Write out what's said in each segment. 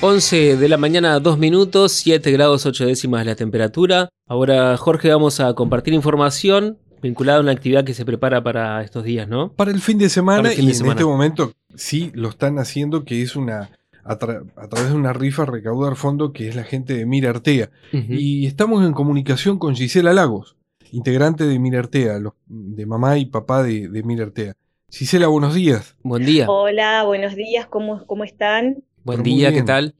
11 de la mañana, 2 minutos, 7 grados 8 décimas la temperatura. Ahora, Jorge, vamos a compartir información vinculada a una actividad que se prepara para estos días, ¿no? Para el fin de semana y en este momento sí lo están haciendo, que es una a, través de una rifa recaudar fondo que es la gente de Mira Artea. Y estamos en comunicación con Gisela Lagos, integrante de Mira Artea, de mamá y papá de, de Mira Artea. Gisela, buenos días. Buen día. Hola, buenos días, ¿cómo, cómo están? Buen día, ¿qué tal?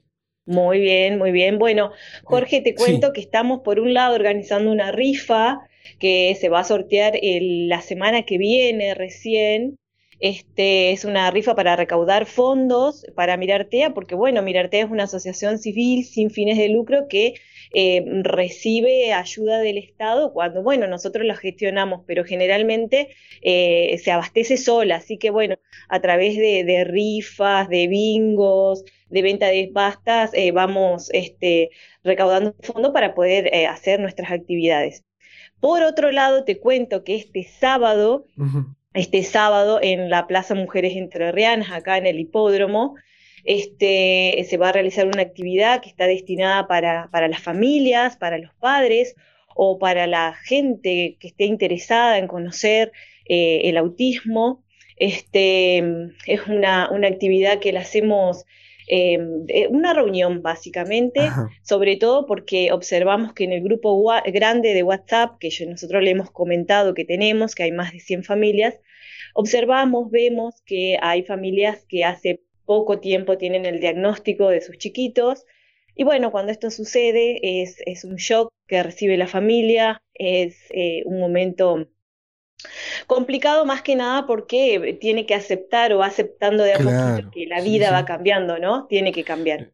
Muy bien, muy bien. Bueno, Jorge, te cuento que estamos por un lado organizando una rifa que se va a sortear la semana que viene recién. Este es una rifa para recaudar fondos para Mirartea, porque bueno, Mirartea es una asociación civil sin fines de lucro que eh, recibe ayuda del Estado cuando, bueno, nosotros la gestionamos, pero generalmente eh, se abastece sola. Así que, bueno, a través de, rifas, de bingos, de venta de pastas, eh, vamos este, recaudando fondos para poder hacer nuestras actividades. Por otro lado, te cuento que este sábado, este sábado en la Plaza Mujeres Entrerrianas, acá en el hipódromo, este, se va a realizar una actividad que está destinada para, las familias, para los padres o para la gente que esté interesada en conocer eh, el autismo. Este, es una, actividad que la hacemos, em, una reunión básicamente, sobre todo porque observamos que en el grupo grande de WhatsApp, que nosotros le hemos comentado que tenemos, que hay más de 100 familias, observamos, vemos que hay familias que hace poco tiempo tienen el diagnóstico de sus chiquitos. Y bueno, cuando esto sucede es, es un shock que recibe la familia, es eh, un momento complicado más que nada porque tiene que aceptar o aceptando de a poquito que la vida va cambiando, ¿no? Tiene que cambiar.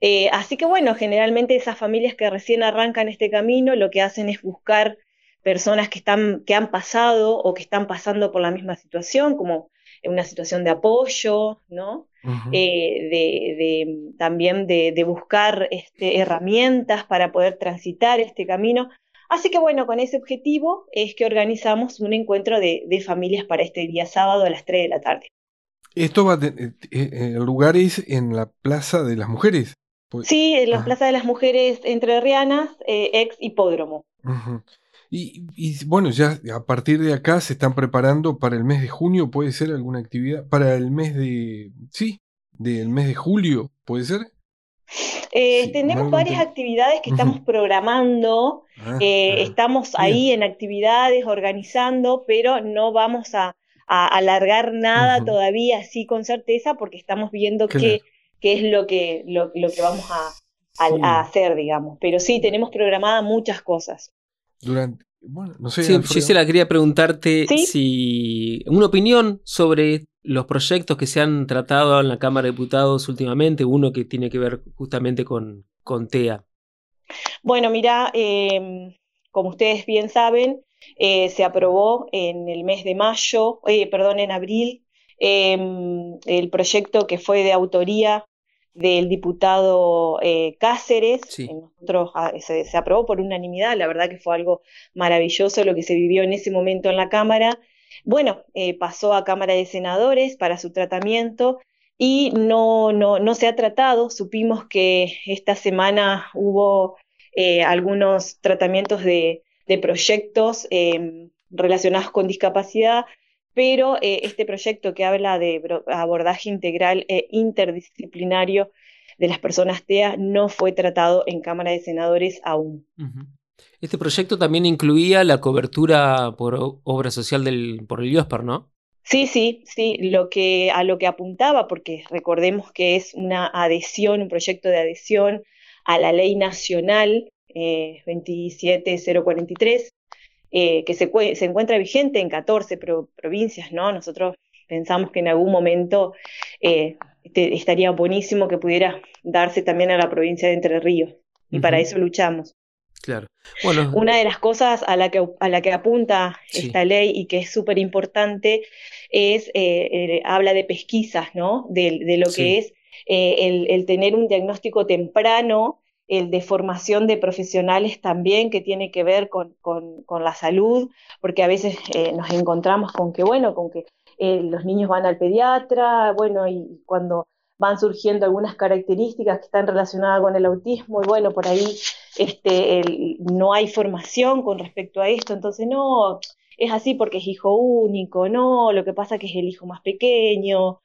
Eh, así que bueno, generalmente esas familias que recién arrancan este camino lo que hacen es buscar personas que, están, que han pasado o que están pasando por la misma situación, como una situación de apoyo, ¿no? Eh, de, también de, buscar este, herramientas para poder transitar este camino. Así que bueno, con ese objetivo es que organizamos un encuentro de, familias para este día sábado a las 3 de la tarde. ¿Esto va a eh, eh, el lugar es en la Plaza de las Mujeres? Pues, sí, en la Plaza de las Mujeres Entre Rianas, ex hipódromo. Y, bueno, ya a partir de acá se están preparando para el mes de junio, ¿puede ser alguna actividad? Para el mes de, sí, del mes de julio, ¿puede ser? Eh, tenemos varias actividades que estamos programando, ah, eh, estamos ahí en actividades, organizando, pero no vamos a, alargar nada todavía así con certeza porque estamos viendo qué, es lo que, lo, que vamos a, a, hacer, digamos. Pero sí, tenemos programadas muchas cosas. Durante, bueno, no sé. Sí, Gisela, quería preguntarte si una opinión sobre los proyectos que se han tratado en la Cámara de Diputados últimamente, uno que tiene que ver justamente con, con TEA. Bueno, mira, em, como ustedes bien saben, eh, se aprobó en el mes de mayo, eh, perdón, en abril, em, el proyecto que fue de autoría del diputado eh, Cáceres. Nosotros, ah, se, aprobó por unanimidad, la verdad que fue algo maravilloso lo que se vivió en ese momento en la Cámara. Bueno, eh, pasó a Cámara de Senadores para su tratamiento y no, no, no se ha tratado. Supimos que esta semana hubo eh, algunos tratamientos de, de proyectos em, relacionados con discapacidad pero eh, este proyecto que habla de abordaje integral e interdisciplinario de las personas TEA no fue tratado en Cámara de Senadores aún. Este proyecto también incluía la cobertura por obra social del, por el IOSPER, ¿no? Sí, sí, sí, lo que, a lo que apuntaba, porque recordemos que es una adhesión, un proyecto de adhesión a la ley nacional eh, 27043, eh, que se, se, encuentra vigente en 14 provincias, ¿no? Nosotros pensamos que en algún momento eh, este, estaría buenísimo que pudiera darse también a la provincia de Entre Ríos, y para eso luchamos. Claro. Bueno, Una de las cosas a la que, a la que apunta esta ley y que es súper importante es, eh, habla de pesquisas, ¿no? De, lo que es el, el, tener un diagnóstico temprano el de formación de profesionales también que tiene que ver con, la salud, porque a veces eh, nos encontramos con que, bueno, con que eh, los niños van al pediatra, bueno, y cuando van surgiendo algunas características que están relacionadas con el autismo y bueno, por ahí este, no hay formación con respecto a esto, entonces no, es así porque es hijo único, no, lo que pasa que es el hijo más pequeño.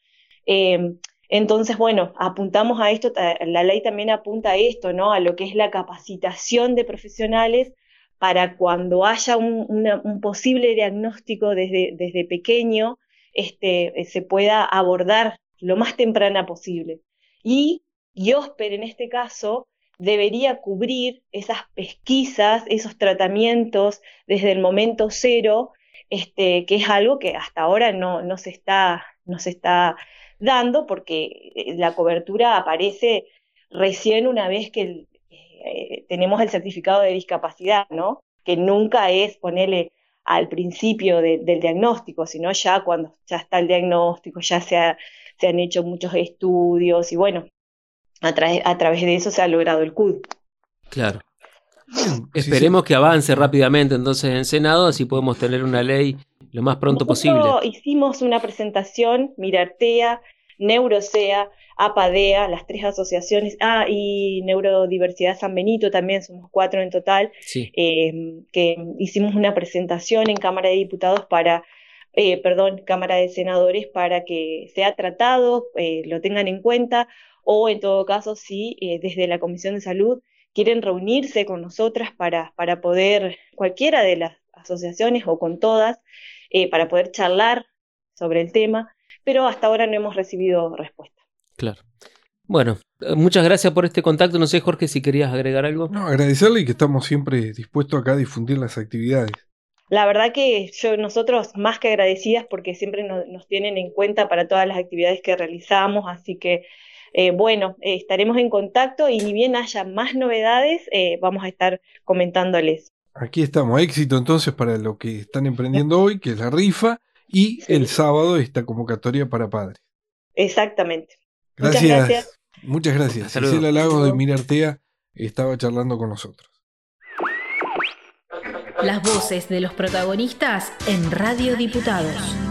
Em, entonces, bueno, apuntamos a esto, la ley también apunta a esto, ¿no? A lo que es la capacitación de profesionales para cuando haya un, posible diagnóstico desde, desde pequeño, este, se pueda abordar lo más temprana posible. Y IOSPER en este caso debería cubrir esas pesquisas, esos tratamientos desde el momento cero, este, que es algo que hasta ahora no, no, se está, no se está dando porque eh, la cobertura aparece recién una vez que eh, tenemos el certificado de discapacidad, ¿no? Que nunca es ponerle al principio del diagnóstico, sino ya cuando ya está el diagnóstico, ya se, se han hecho muchos estudios y bueno, a, a través de eso se ha logrado el CUD. Claro. Esperemos que avance rápidamente entonces en Senado, así podemos tener una ley lo más pronto posible. Hicimos una presentación, Mirartea, Neurosea, APADEA, las tres asociaciones, ah, y Neurodiversidad San Benito también, somos cuatro en total, em, que hicimos una presentación en Cámara de Diputados para, eh, perdón, Cámara de Senadores para que sea tratado, eh, lo tengan en cuenta, o en todo caso, si eh, desde la Comisión de Salud quieren reunirse con nosotras para, para poder, cualquiera de las asociaciones o con todas, para poder charlar sobre el tema, pero hasta ahora no hemos recibido respuesta. Claro. Bueno, eh, muchas gracias por este contacto. No sé, Jorge, si querías agregar algo. No, agradecerle y que estamos siempre dispuestos acá a difundir las actividades. La verdad que yo, nosotros más que agradecidas porque siempre nos, tienen en cuenta para todas las actividades que realizamos, así que eh, bueno, eh, estaremos en contacto y ni bien haya más novedades, vamos a estar comentándoles. Aquí estamos, éxito entonces para lo que están emprendiendo hoy, que es la rifa, y el sábado esta convocatoria para padres. Exactamente. Gracias. Muchas gracias. Muchas gracias. Cecilia Lagos de Mirartea estaba charlando con nosotros. Las voces de los protagonistas en Radio Diputados.